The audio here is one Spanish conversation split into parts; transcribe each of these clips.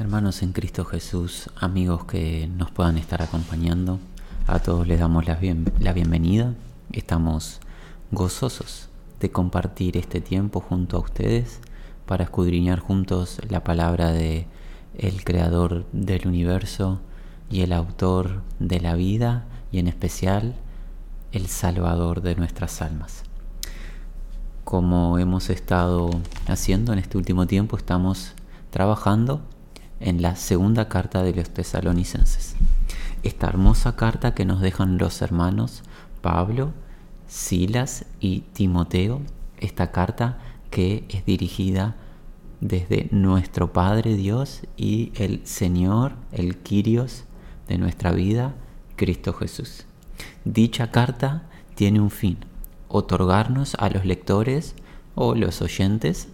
Hermanos en Cristo Jesús, amigos que nos puedan estar acompañando, a todos les damos la, bienvenida. Estamos gozosos de compartir este tiempo junto a ustedes para escudriñar juntos la palabra de el creador del universo y el autor de la vida y en especial el salvador de nuestras almas. Como hemos estado haciendo en este último tiempo, estamos trabajando en la segunda carta de los tesalonicenses. Esta hermosa carta que nos dejan los hermanos Pablo, Silas y Timoteo, esta carta que es dirigida desde nuestro Padre Dios y el Señor, el Quirios de nuestra vida, Cristo Jesús. Dicha carta tiene un fin, otorgarnos a los lectores o los oyentes,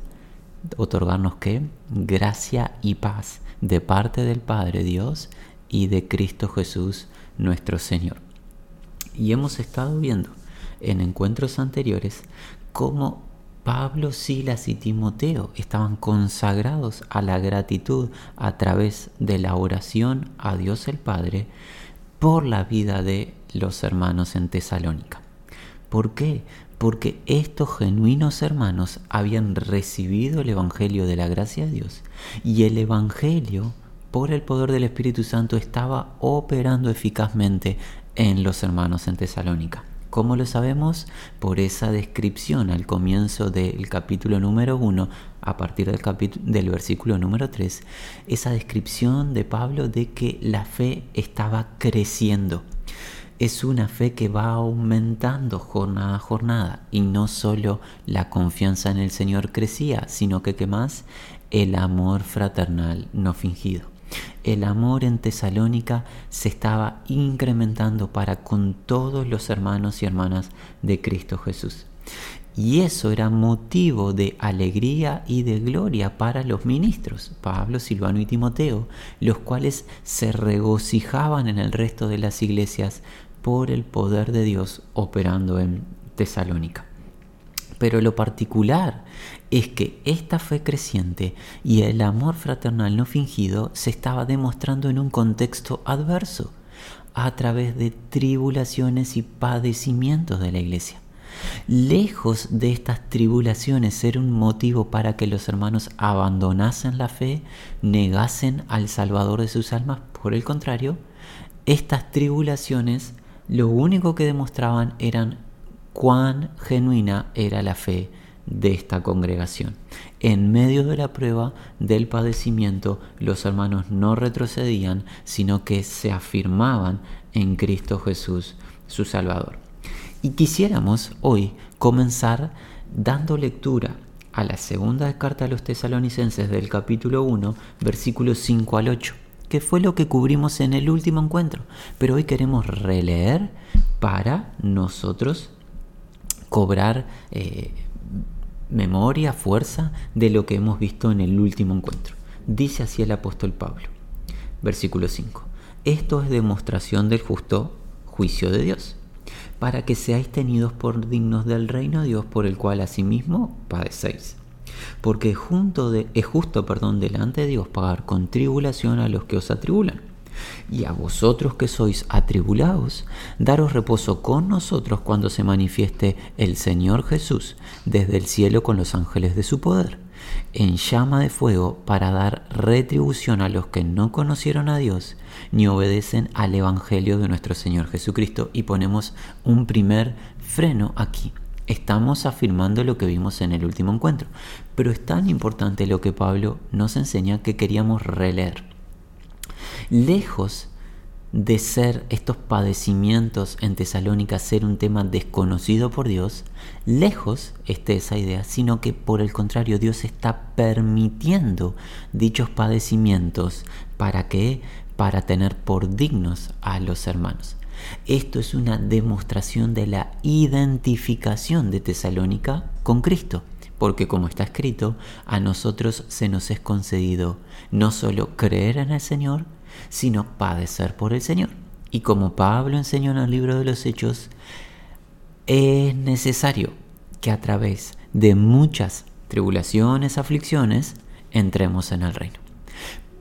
otorgarnos qué? Gracia y paz de parte del Padre Dios y de Cristo Jesús nuestro Señor. Y hemos estado viendo en encuentros anteriores cómo Pablo, Silas y Timoteo estaban consagrados a la gratitud a través de la oración a Dios el Padre por la vida de los hermanos en Tesalónica. ¿Por qué? Porque estos genuinos hermanos habían recibido el Evangelio de la gracia de Dios y el Evangelio, por el poder del Espíritu Santo, estaba operando eficazmente en los hermanos en Tesalónica. ¿Cómo lo sabemos? Por esa descripción al comienzo del capítulo número 1, a partir del, del versículo número 3, esa descripción de Pablo de que la fe estaba creciendo es una fe que va aumentando jornada a jornada y no solo la confianza en el Señor crecía, sino que ¿qué más? El amor fraternal no fingido. El amor en Tesalónica se estaba incrementando para con todos los hermanos y hermanas de Cristo Jesús. Y eso era motivo de alegría y de gloria para los ministros, Pablo, Silvano y Timoteo, los cuales se regocijaban en el resto de las iglesias por el poder de Dios operando en Tesalónica. Pero lo particular es que esta fe creciente y el amor fraternal no fingido se estaba demostrando en un contexto adverso, a través de tribulaciones y padecimientos de la iglesia. Lejos de estas tribulaciones ser un motivo para que los hermanos abandonasen la fe, negasen al Salvador de sus almas, por el contrario, estas tribulaciones lo único que demostraban eran cuán genuina era la fe de esta congregación. En medio de la prueba del padecimiento, los hermanos no retrocedían, sino que se afirmaban en Cristo Jesús, su Salvador. Y quisiéramos hoy comenzar dando lectura a la segunda carta a los tesalonicenses del capítulo 1, versículos 5 al 8 que fue lo que cubrimos en el último encuentro. Pero hoy queremos releer para nosotros cobrar eh, memoria, fuerza de lo que hemos visto en el último encuentro. Dice así el apóstol Pablo, versículo 5. Esto es demostración del justo juicio de Dios, para que seáis tenidos por dignos del reino de Dios por el cual asimismo padecéis porque junto de, es justo perdón, delante de Dios pagar con tribulación a los que os atribulan. Y a vosotros que sois atribulados, daros reposo con nosotros cuando se manifieste el Señor Jesús desde el cielo con los ángeles de su poder, en llama de fuego para dar retribución a los que no conocieron a Dios ni obedecen al Evangelio de nuestro Señor Jesucristo. Y ponemos un primer freno aquí estamos afirmando lo que vimos en el último encuentro. Pero es tan importante lo que Pablo nos enseña que queríamos releer. Lejos de ser estos padecimientos en Tesalónica ser un tema desconocido por Dios, lejos esté esa idea, sino que por el contrario Dios está permitiendo dichos padecimientos para que para tener por dignos a los hermanos. Esto es una demostración de la identificación de Tesalónica con Cristo, porque como está escrito, a nosotros se nos es concedido no solo creer en el Señor, sino padecer por el Señor. Y como Pablo enseñó en el libro de los Hechos, es necesario que a través de muchas tribulaciones, aflicciones, entremos en el reino.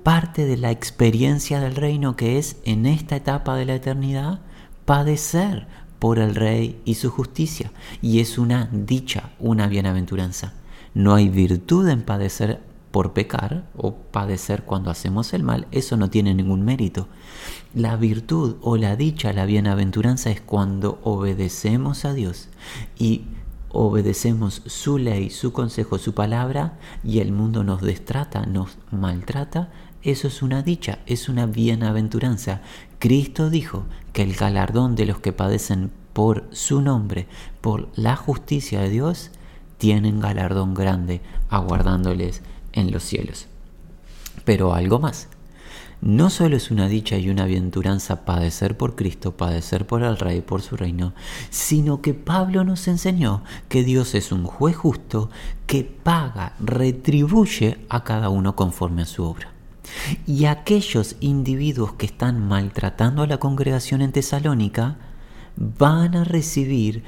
parte de la experiencia del reino que es en esta etapa de la eternidad padecer por el rey y su justicia. Y es una dicha, una bienaventuranza. No hay virtud en padecer por pecar o padecer cuando hacemos el mal, eso no tiene ningún mérito. La virtud o la dicha, la bienaventuranza es cuando obedecemos a Dios y obedecemos su ley, su consejo, su palabra y el mundo nos destrata, nos maltrata, eso es una dicha, es una bienaventuranza. Cristo dijo que el galardón de los que padecen por su nombre, por la justicia de Dios, tienen galardón grande aguardándoles en los cielos. Pero algo más. No solo es una dicha y una aventuranza padecer por Cristo, padecer por el Rey, por su reino, sino que Pablo nos enseñó que Dios es un juez justo que paga, retribuye a cada uno conforme a su obra. Y aquellos individuos que están maltratando a la congregación en Tesalónica van a recibir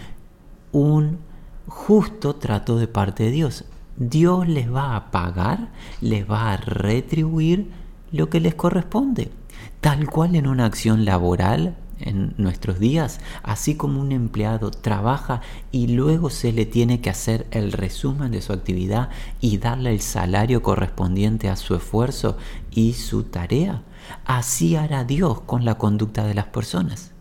un justo trato de parte de Dios. Dios les va a pagar, les va a retribuir lo que les corresponde. Tal cual en una acción laboral en nuestros días, así como un empleado trabaja y luego se le tiene que hacer el resumen de su actividad y darle el salario correspondiente a su esfuerzo y su tarea, así hará Dios con la conducta de las personas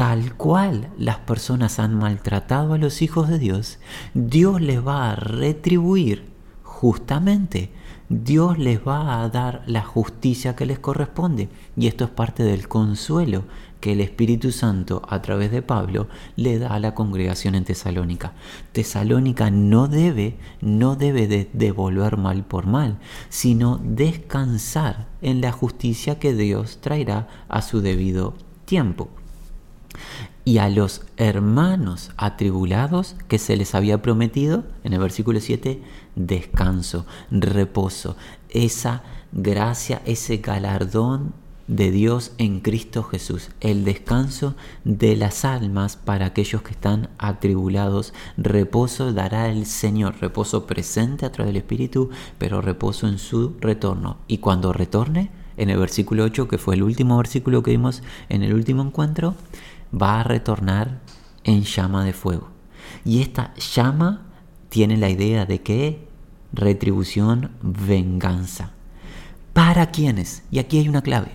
tal cual las personas han maltratado a los hijos de Dios, Dios les va a retribuir justamente. Dios les va a dar la justicia que les corresponde. Y esto es parte del consuelo que el Espíritu Santo a través de Pablo le da a la congregación en Tesalónica. Tesalónica no debe, no debe de devolver mal por mal, sino descansar en la justicia que Dios traerá a su debido tiempo y a los hermanos atribulados que se les había prometido, en el versículo 7, descanso, reposo, esa gracia, ese galardón de Dios en Cristo Jesús, el descanso de las almas para aquellos que están atribulados, reposo dará el Señor, reposo presente a través del Espíritu, pero reposo en su retorno. Y cuando retorne, en el versículo 8, que fue el último versículo que vimos en el último encuentro, va a retornar en llama de fuego. Y esta llama tiene la idea de que retribución, venganza. ¿Para quiénes? Y aquí hay una clave.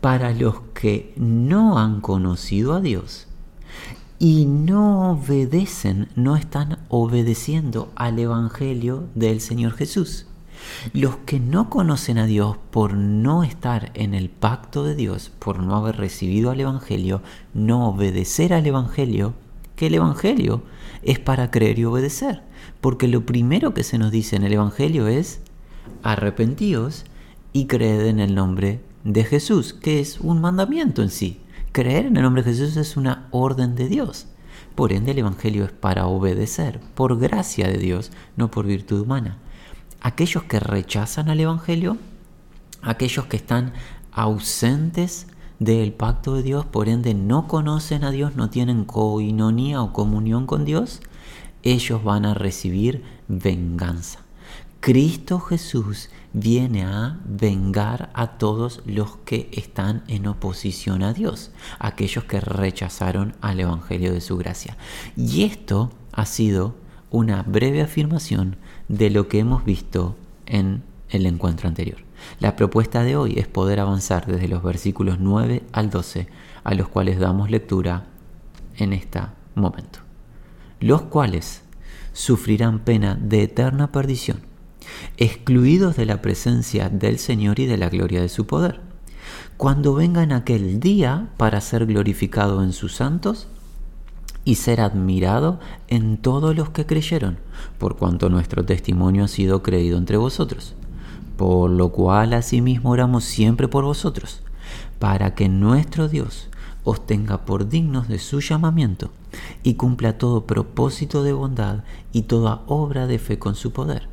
Para los que no han conocido a Dios y no obedecen, no están obedeciendo al Evangelio del Señor Jesús. Los que no conocen a Dios por no estar en el pacto de Dios, por no haber recibido al Evangelio, no obedecer al Evangelio, que el Evangelio es para creer y obedecer. Porque lo primero que se nos dice en el Evangelio es arrepentíos y creed en el nombre de Jesús, que es un mandamiento en sí. Creer en el nombre de Jesús es una orden de Dios. Por ende el Evangelio es para obedecer, por gracia de Dios, no por virtud humana aquellos que rechazan al Evangelio, aquellos que están ausentes del pacto de Dios, por ende no conocen a Dios, no tienen coinonía o comunión con Dios, ellos van a recibir venganza. Cristo Jesús viene a vengar a todos los que están en oposición a Dios, aquellos que rechazaron al Evangelio de su gracia. Y esto ha sido una breve afirmación de lo que hemos visto en el encuentro anterior. La propuesta de hoy es poder avanzar desde los versículos 9 al 12, a los cuales damos lectura en este momento. Los cuales sufrirán pena de eterna perdición, excluidos de la presencia del Señor y de la gloria de su poder, cuando vengan aquel día para ser glorificado en sus santos y ser admirado en todos los que creyeron, por cuanto nuestro testimonio ha sido creído entre vosotros. Por lo cual asimismo oramos siempre por vosotros, para que nuestro Dios os tenga por dignos de su llamamiento y cumpla todo propósito de bondad y toda obra de fe con su poder,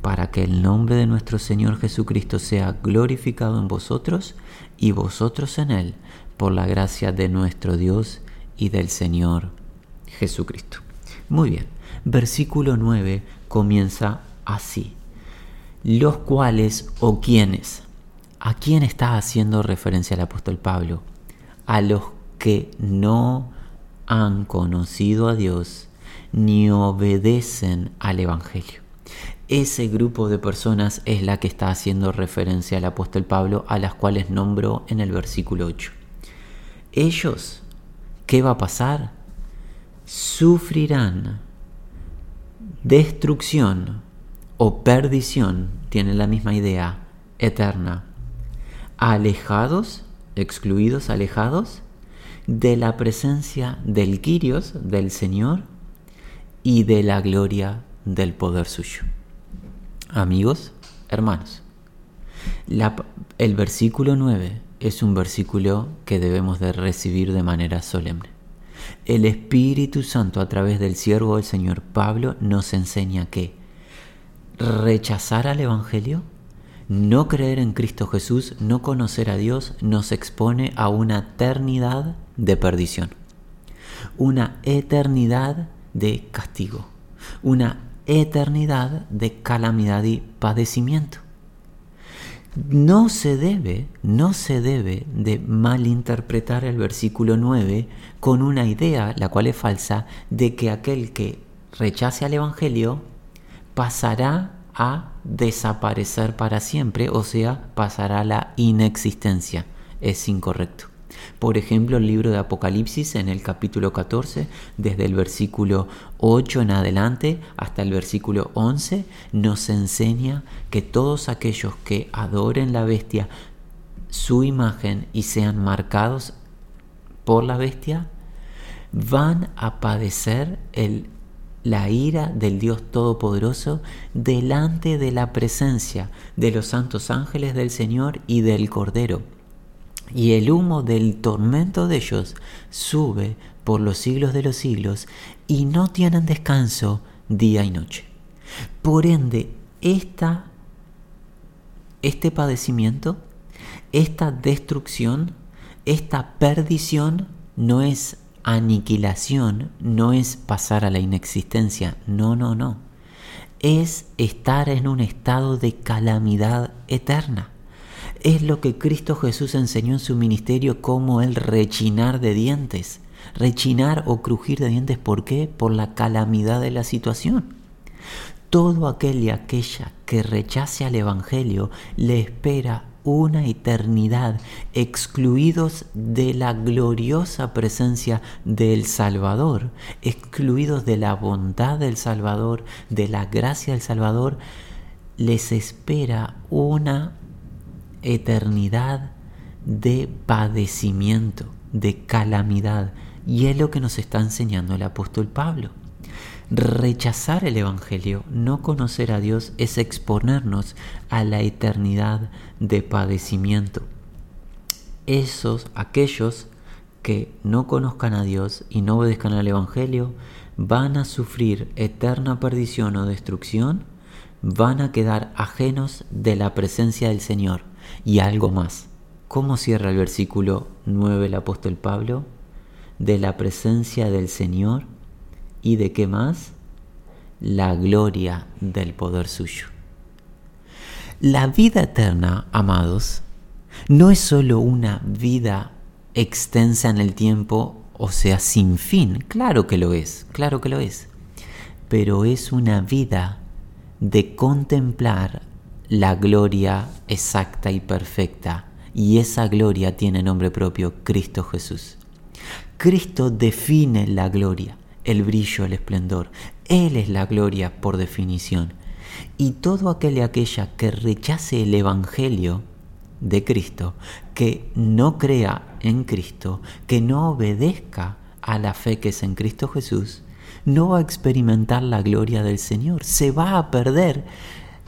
para que el nombre de nuestro Señor Jesucristo sea glorificado en vosotros y vosotros en él, por la gracia de nuestro Dios y del Señor Jesucristo. Muy bien, versículo 9 comienza así. Los cuales o quienes. ¿A quién está haciendo referencia el apóstol Pablo? A los que no han conocido a Dios ni obedecen al Evangelio. Ese grupo de personas es la que está haciendo referencia el apóstol Pablo, a las cuales nombró en el versículo 8. Ellos, ¿qué va a pasar? Sufrirán destrucción o perdición, tienen la misma idea, eterna. Alejados, excluidos, alejados de la presencia del Quirios, del Señor, y de la gloria del poder suyo. Amigos, hermanos, el versículo 9 es un versículo que debemos de recibir de manera solemne. El Espíritu Santo a través del siervo del Señor Pablo nos enseña que rechazar al Evangelio, no creer en Cristo Jesús, no conocer a Dios, nos expone a una eternidad de perdición, una eternidad de castigo, una eternidad de calamidad y padecimiento. No se debe, no se debe de malinterpretar el versículo 9 con una idea, la cual es falsa, de que aquel que rechace al Evangelio pasará a desaparecer para siempre, o sea, pasará a la inexistencia. Es incorrecto. Por ejemplo, el libro de Apocalipsis en el capítulo 14, desde el versículo 8 en adelante hasta el versículo 11, nos enseña que todos aquellos que adoren la bestia, su imagen y sean marcados por la bestia, van a padecer el la ira del Dios Todopoderoso delante de la presencia de los santos ángeles del Señor y del Cordero. Y el humo del tormento de ellos sube por los siglos de los siglos y no tienen descanso día y noche. Por ende, esta, este padecimiento, esta destrucción, esta perdición no es aniquilación no es pasar a la inexistencia, no, no, no. Es estar en un estado de calamidad eterna. Es lo que Cristo Jesús enseñó en su ministerio como el rechinar de dientes. Rechinar o crujir de dientes, ¿por qué? Por la calamidad de la situación. Todo aquel y aquella que rechace al Evangelio le espera una eternidad excluidos de la gloriosa presencia del Salvador, excluidos de la bondad del Salvador, de la gracia del Salvador, les espera una eternidad de padecimiento, de calamidad. Y es lo que nos está enseñando el apóstol Pablo. Rechazar el Evangelio, no conocer a Dios, es exponernos a la eternidad de padecimiento. Esos, aquellos que no conozcan a Dios y no obedezcan al Evangelio, van a sufrir eterna perdición o destrucción, van a quedar ajenos de la presencia del Señor. Y algo más. ¿Cómo cierra el versículo 9 el apóstol Pablo? De la presencia del Señor ¿Y de qué más? La gloria del poder suyo. La vida eterna, amados, no es sólo una vida extensa en el tiempo, o sea, sin fin. Claro que lo es, claro que lo es. Pero es una vida de contemplar la gloria exacta y perfecta. Y esa gloria tiene nombre propio, Cristo Jesús. Cristo define la gloria el brillo, el esplendor. Él es la gloria por definición. Y todo aquel y aquella que rechace el Evangelio de Cristo, que no crea en Cristo, que no obedezca a la fe que es en Cristo Jesús, no va a experimentar la gloria del Señor. Se va a perder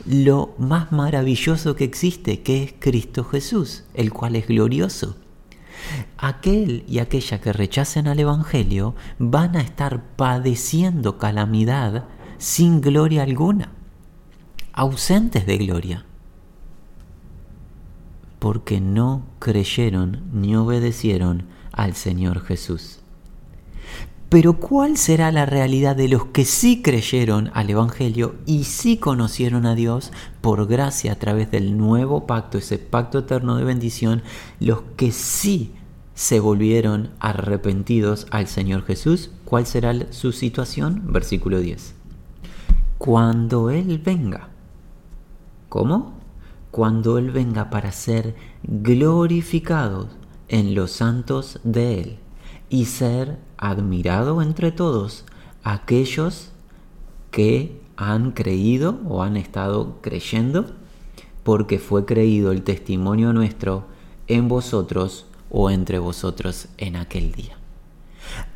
lo más maravilloso que existe, que es Cristo Jesús, el cual es glorioso. Aquel y aquella que rechacen al Evangelio van a estar padeciendo calamidad sin gloria alguna, ausentes de gloria, porque no creyeron ni obedecieron al Señor Jesús. Pero ¿cuál será la realidad de los que sí creyeron al Evangelio y sí conocieron a Dios por gracia a través del nuevo pacto, ese pacto eterno de bendición, los que sí se volvieron arrepentidos al Señor Jesús? ¿Cuál será su situación? Versículo 10. Cuando Él venga. ¿Cómo? Cuando Él venga para ser glorificado en los santos de Él y ser admirado entre todos aquellos que han creído o han estado creyendo, porque fue creído el testimonio nuestro en vosotros o entre vosotros en aquel día.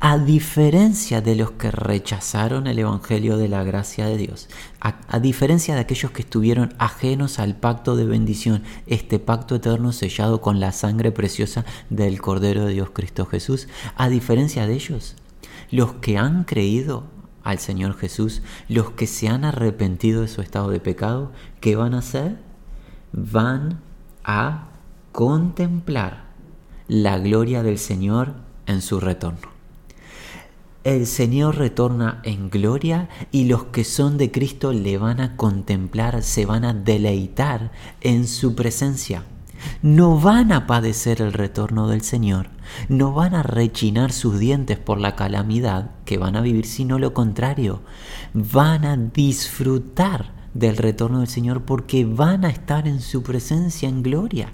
A diferencia de los que rechazaron el Evangelio de la gracia de Dios, a, diferencia de aquellos que estuvieron ajenos al pacto de bendición, este pacto eterno sellado con la sangre preciosa del Cordero de Dios Cristo Jesús, a diferencia de ellos, los que han creído al Señor Jesús, los que se han arrepentido de su estado de pecado, ¿qué van a hacer? Van a contemplar la gloria del Señor en su retorno el Señor retorna en gloria y los que son de Cristo le van a contemplar, se van a deleitar en su presencia. No van a padecer el retorno del Señor, no van a rechinar sus dientes por la calamidad que van a vivir, sino lo contrario, van a disfrutar del retorno del Señor porque van a estar en su presencia en gloria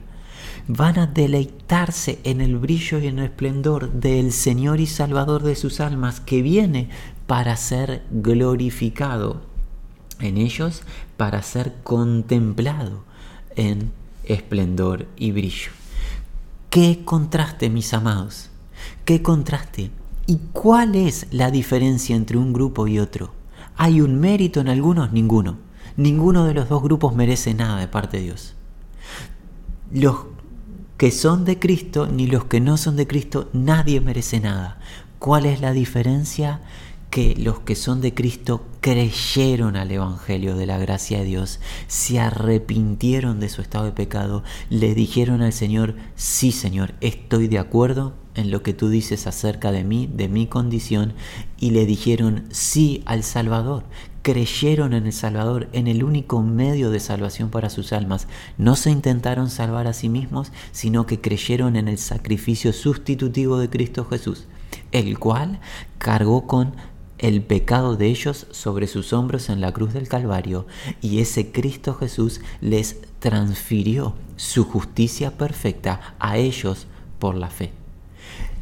van a deleitarse en el brillo y en el esplendor del Señor y Salvador de sus almas que viene para ser glorificado en ellos, para ser contemplado en esplendor y brillo. Qué contraste, mis amados, qué contraste. ¿Y cuál es la diferencia entre un grupo y otro? ¿Hay un mérito en algunos? Ninguno. Ninguno de los dos grupos merece nada de parte de Dios. Los que son de Cristo ni los que no son de Cristo, nadie merece nada. ¿Cuál es la diferencia? Que los que son de Cristo creyeron al Evangelio de la gracia de Dios, se arrepintieron de su estado de pecado, le dijeron al Señor, sí Señor, estoy de acuerdo en lo que tú dices acerca de mí, de mi condición, y le dijeron sí al Salvador, creyeron en el Salvador, en el único medio de salvación para sus almas. No se intentaron salvar a sí mismos, sino que creyeron en el sacrificio sustitutivo de Cristo Jesús, el cual cargó con el pecado de ellos sobre sus hombros en la cruz del Calvario, y ese Cristo Jesús les transfirió su justicia perfecta a ellos por la fe.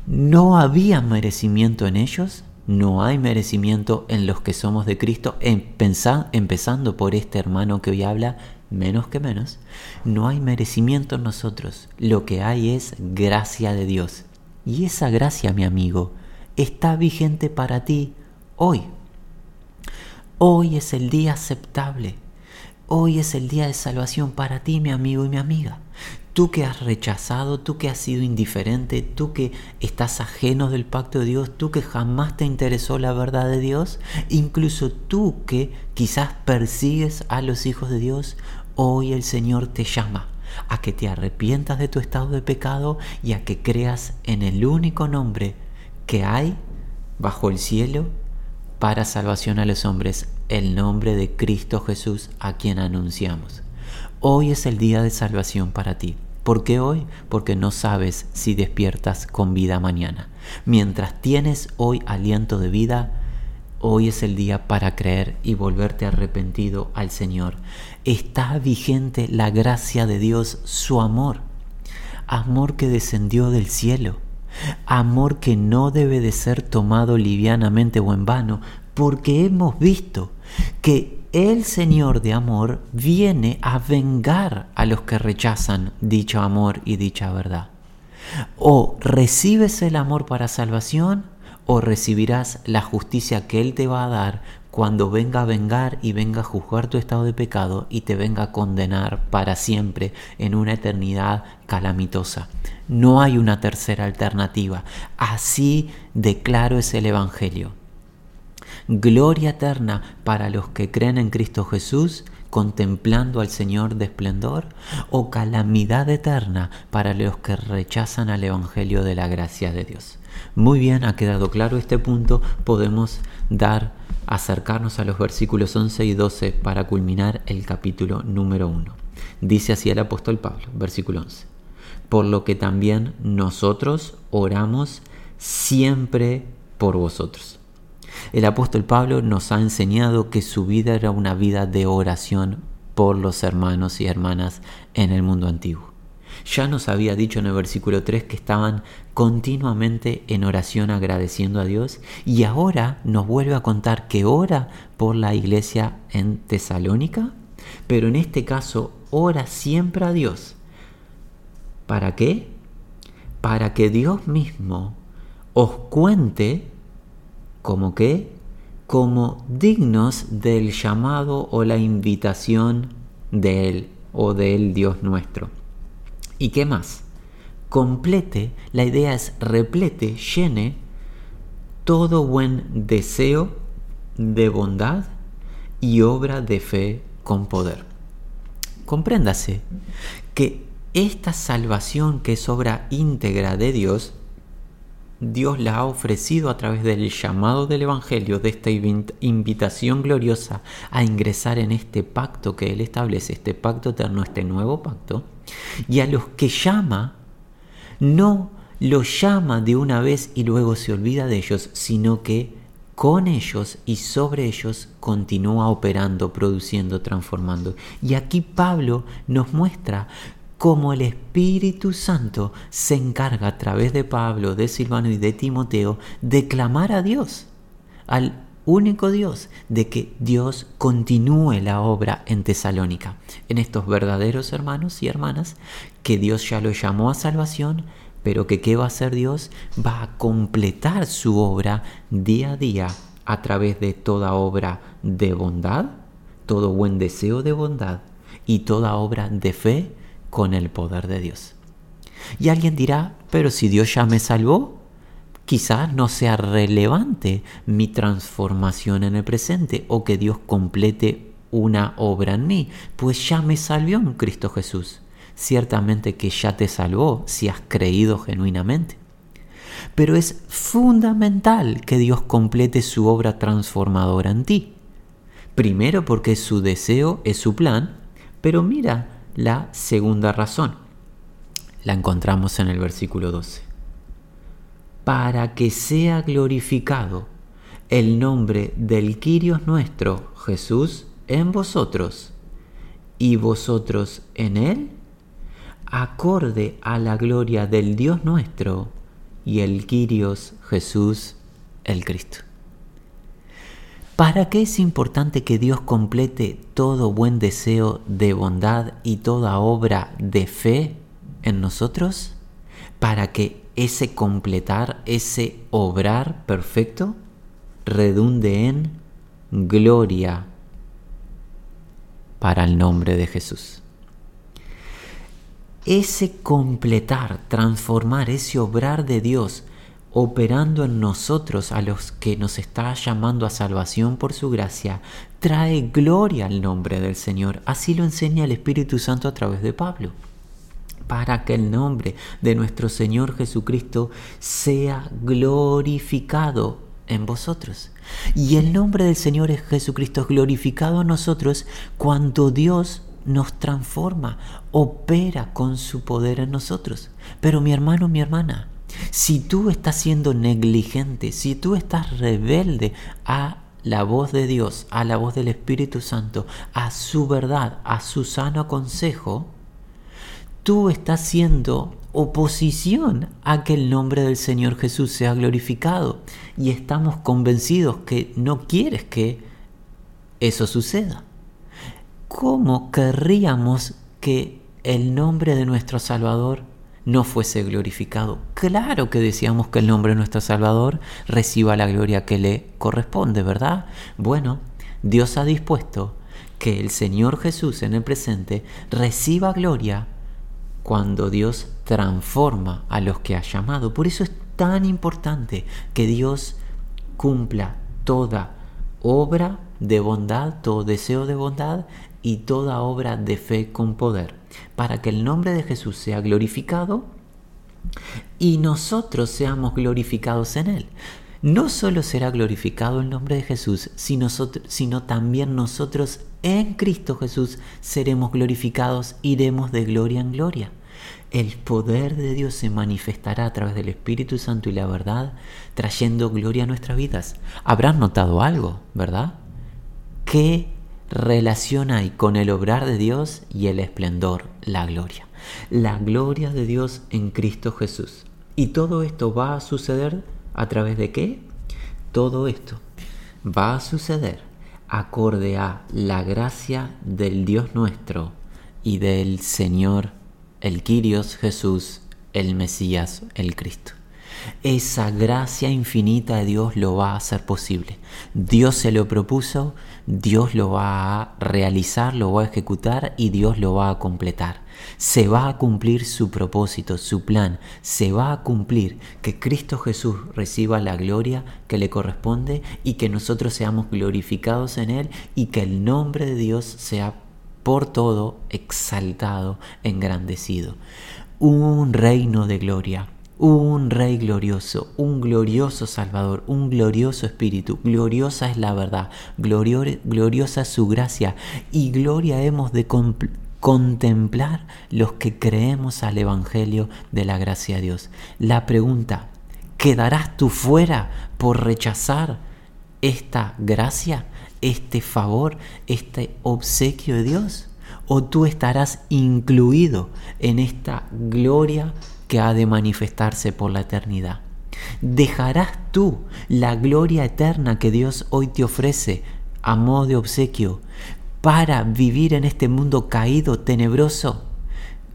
No había merecimiento en ellos, no hay merecimiento en los que somos de Cristo, empezando por este hermano que hoy habla, menos que menos. No hay merecimiento en nosotros, lo que hay es gracia de Dios. Y esa gracia, mi amigo, está vigente para ti hoy. Hoy es el día aceptable. Hoy es el día de salvación para ti, mi amigo y mi amiga. Tú que has rechazado, tú que has sido indiferente, tú que estás ajeno del pacto de Dios, tú que jamás te interesó la verdad de Dios, incluso tú que quizás persigues a los hijos de Dios, hoy el Señor te llama a que te arrepientas de tu estado de pecado y a que creas en el único nombre que hay bajo el cielo para salvación a los hombres, el nombre de Cristo Jesús a quien anunciamos. Hoy es el día de salvación para ti. ¿Por qué hoy? Porque no sabes si despiertas con vida mañana. Mientras tienes hoy aliento de vida, hoy es el día para creer y volverte arrepentido al Señor. Está vigente la gracia de Dios, su amor. Amor que descendió del cielo. Amor que no debe de ser tomado livianamente o en vano, porque hemos visto que el Señor de amor viene a vengar a los que rechazan dicho amor y dicha verdad. O recibes el amor para salvación o recibirás la justicia que Él te va a dar cuando venga a vengar y venga a juzgar tu estado de pecado y te venga a condenar para siempre en una eternidad calamitosa. No hay una tercera alternativa. Así de claro es el Evangelio gloria eterna para los que creen en Cristo Jesús, contemplando al Señor de esplendor, o calamidad eterna para los que rechazan al Evangelio de la gracia de Dios. Muy bien, ha quedado claro este punto, podemos dar, acercarnos a los versículos 11 y 12 para culminar el capítulo número 1. Dice así el apóstol Pablo, versículo 11, por lo que también nosotros oramos siempre por vosotros. El apóstol Pablo nos ha enseñado que su vida era una vida de oración por los hermanos y hermanas en el mundo antiguo. Ya nos había dicho en el versículo 3 que estaban continuamente en oración agradeciendo a Dios y ahora nos vuelve a contar que ora por la iglesia en Tesalónica, pero en este caso ora siempre a Dios. ¿Para qué? Para que Dios mismo os cuente como que como dignos del llamado o la invitación de Él o del Dios nuestro. ¿Y qué más? Complete, la idea es replete, llene todo buen deseo de bondad y obra de fe con poder. Compréndase que esta salvación que es obra íntegra de Dios, Dios la ha ofrecido a través del llamado del Evangelio, de esta invitación gloriosa a ingresar en este pacto que Él establece, este pacto eterno, este nuevo pacto, y a los que llama, no los llama de una vez y luego se olvida de ellos, sino que con ellos y sobre ellos continúa operando, produciendo, transformando. Y aquí Pablo nos muestra cómo el Espíritu Santo se encarga a través de Pablo, de Silvano y de Timoteo de clamar a Dios, al único Dios, de que Dios continúe la obra en Tesalónica, en estos verdaderos hermanos y hermanas que Dios ya lo llamó a salvación, pero que qué va a hacer Dios? Va a completar su obra día a día a través de toda obra de bondad, todo buen deseo de bondad y toda obra de fe con el poder de Dios. Y alguien dirá, pero si Dios ya me salvó, quizás no sea relevante mi transformación en el presente o que Dios complete una obra en mí, pues ya me salvó en Cristo Jesús. Ciertamente que ya te salvó si has creído genuinamente. Pero es fundamental que Dios complete su obra transformadora en ti. Primero porque su deseo es su plan, pero mira la segunda razón. La encontramos en el versículo 12 para que sea glorificado el nombre del Quirios nuestro, Jesús, en vosotros, y vosotros en él, acorde a la gloria del Dios nuestro y el Quirios Jesús el Cristo. ¿Para qué es importante que Dios complete todo buen deseo de bondad y toda obra de fe en nosotros? Para que ese completar, ese obrar perfecto, redunde en gloria para el nombre de Jesús. Ese completar, transformar, ese obrar de Dios operando en nosotros a los que nos está llamando a salvación por su gracia, trae gloria al nombre del Señor. Así lo enseña el Espíritu Santo a través de Pablo para que el nombre de nuestro Señor Jesucristo sea glorificado en vosotros. Y el nombre del Señor Jesucristo es glorificado en nosotros cuando Dios nos transforma, opera con su poder en nosotros. Pero mi hermano, mi hermana, si tú estás siendo negligente, si tú estás rebelde a la voz de Dios, a la voz del Espíritu Santo, a su verdad, a su sano consejo, tú estás haciendo oposición a que el nombre del Señor Jesús sea glorificado y estamos convencidos que no quieres que eso suceda. ¿Cómo querríamos que el nombre de nuestro Salvador no fuese glorificado? Claro que decíamos que el nombre de nuestro Salvador reciba la gloria que le corresponde, ¿verdad? Bueno, Dios ha dispuesto que el Señor Jesús en el presente reciba gloria cuando Dios transforma a los que ha llamado. Por eso es tan importante que Dios cumpla toda obra de bondad, todo deseo de bondad y toda obra de fe con poder, para que el nombre de Jesús sea glorificado y nosotros seamos glorificados en él. No solo será glorificado el nombre de Jesús, sino, sino también nosotros en Cristo Jesús seremos glorificados, iremos de gloria en gloria. El poder de Dios se manifestará a través del Espíritu Santo y la verdad, trayendo gloria a nuestras vidas. Habrán notado algo, ¿verdad? ¿Qué relación hay con el obrar de Dios y el esplendor, la gloria? La gloria de Dios en Cristo Jesús. Y todo esto va a suceder a través de qué? Todo esto va a suceder acorde a la gracia del Dios nuestro y del Señor, el Quirios Jesús, el Mesías, el Cristo. Esa gracia infinita de Dios lo va a hacer posible. Dios se lo propuso, Dios lo va a realizar, lo va a ejecutar y Dios lo va a completar. Se va a cumplir su propósito, su plan. Se va a cumplir que Cristo Jesús reciba la gloria que le corresponde y que nosotros seamos glorificados en Él y que el nombre de Dios sea por todo exaltado, engrandecido. Un reino de gloria un Rey glorioso, un glorioso Salvador, un glorioso Espíritu. Gloriosa es la verdad, gloriosa es su gracia y gloria hemos de contemplar los que creemos al Evangelio de la gracia de Dios. La pregunta, ¿quedarás tú fuera por rechazar esta gracia, este favor, este obsequio de Dios? ¿O tú estarás incluido en esta gloria que ha de manifestarse por la eternidad. ¿Dejarás tú la gloria eterna que Dios hoy te ofrece a modo de obsequio para vivir en este mundo caído, tenebroso,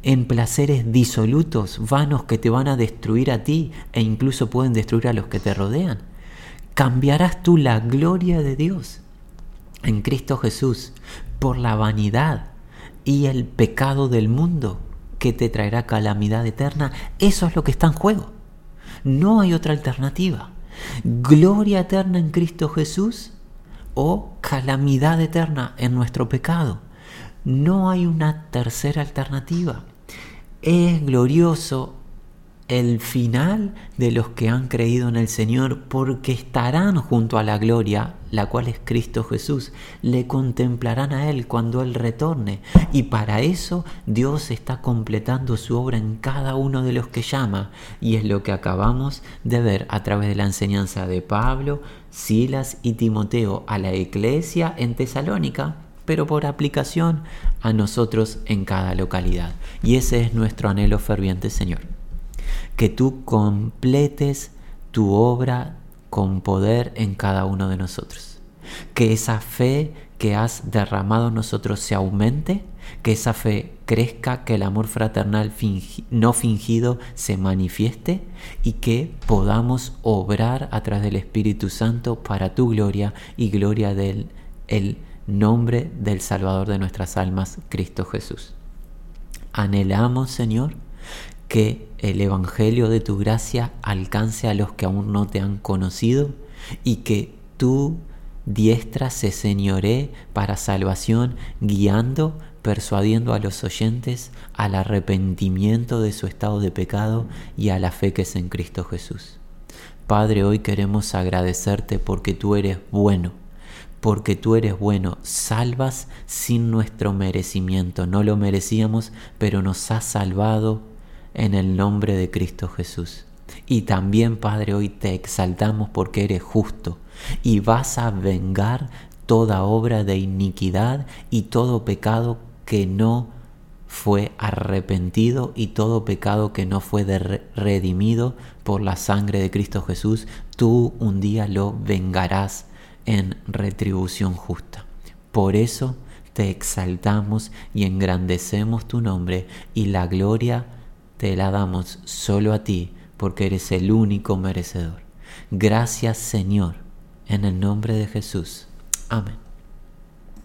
en placeres disolutos, vanos que te van a destruir a ti e incluso pueden destruir a los que te rodean? ¿Cambiarás tú la gloria de Dios en Cristo Jesús por la vanidad y el pecado del mundo? Que te traerá calamidad eterna, eso es lo que está en juego. No hay otra alternativa. Gloria eterna en Cristo Jesús o calamidad eterna en nuestro pecado. No hay una tercera alternativa. Es glorioso el final de los que han creído en el Señor, porque estarán junto a la gloria, la cual es Cristo Jesús. Le contemplarán a Él cuando Él retorne. Y para eso Dios está completando su obra en cada uno de los que llama. Y es lo que acabamos de ver a través de la enseñanza de Pablo, Silas y Timoteo a la iglesia en Tesalónica pero por aplicación a nosotros en cada localidad. Y ese es nuestro anhelo ferviente, Señor que tú completes tu obra con poder en cada uno de nosotros. Que esa fe que has derramado en nosotros se aumente, que esa fe crezca, que el amor fraternal no fingido se manifieste y que podamos obrar a través del Espíritu Santo para tu gloria y gloria del el nombre del Salvador de nuestras almas, Cristo Jesús. Anhelamos, Señor, que el Evangelio de tu gracia alcance a los que aún no te han conocido y que tu diestra se señoree para salvación, guiando, persuadiendo a los oyentes al arrepentimiento de su estado de pecado y a la fe que es en Cristo Jesús. Padre, hoy queremos agradecerte porque tú eres bueno, porque tú eres bueno, salvas sin nuestro merecimiento, no lo merecíamos, pero nos has salvado en el nombre de Cristo Jesús. Y también, Padre, hoy te exaltamos porque eres justo y vas a vengar toda obra de iniquidad y todo pecado que no fue arrepentido y todo pecado que no fue redimido por la sangre de Cristo Jesús, tú un día lo vengarás en retribución justa. Por eso te exaltamos y engrandecemos tu nombre y la gloria te la damos solo a ti porque eres el único merecedor. Gracias Señor, en el nombre de Jesús. Amén.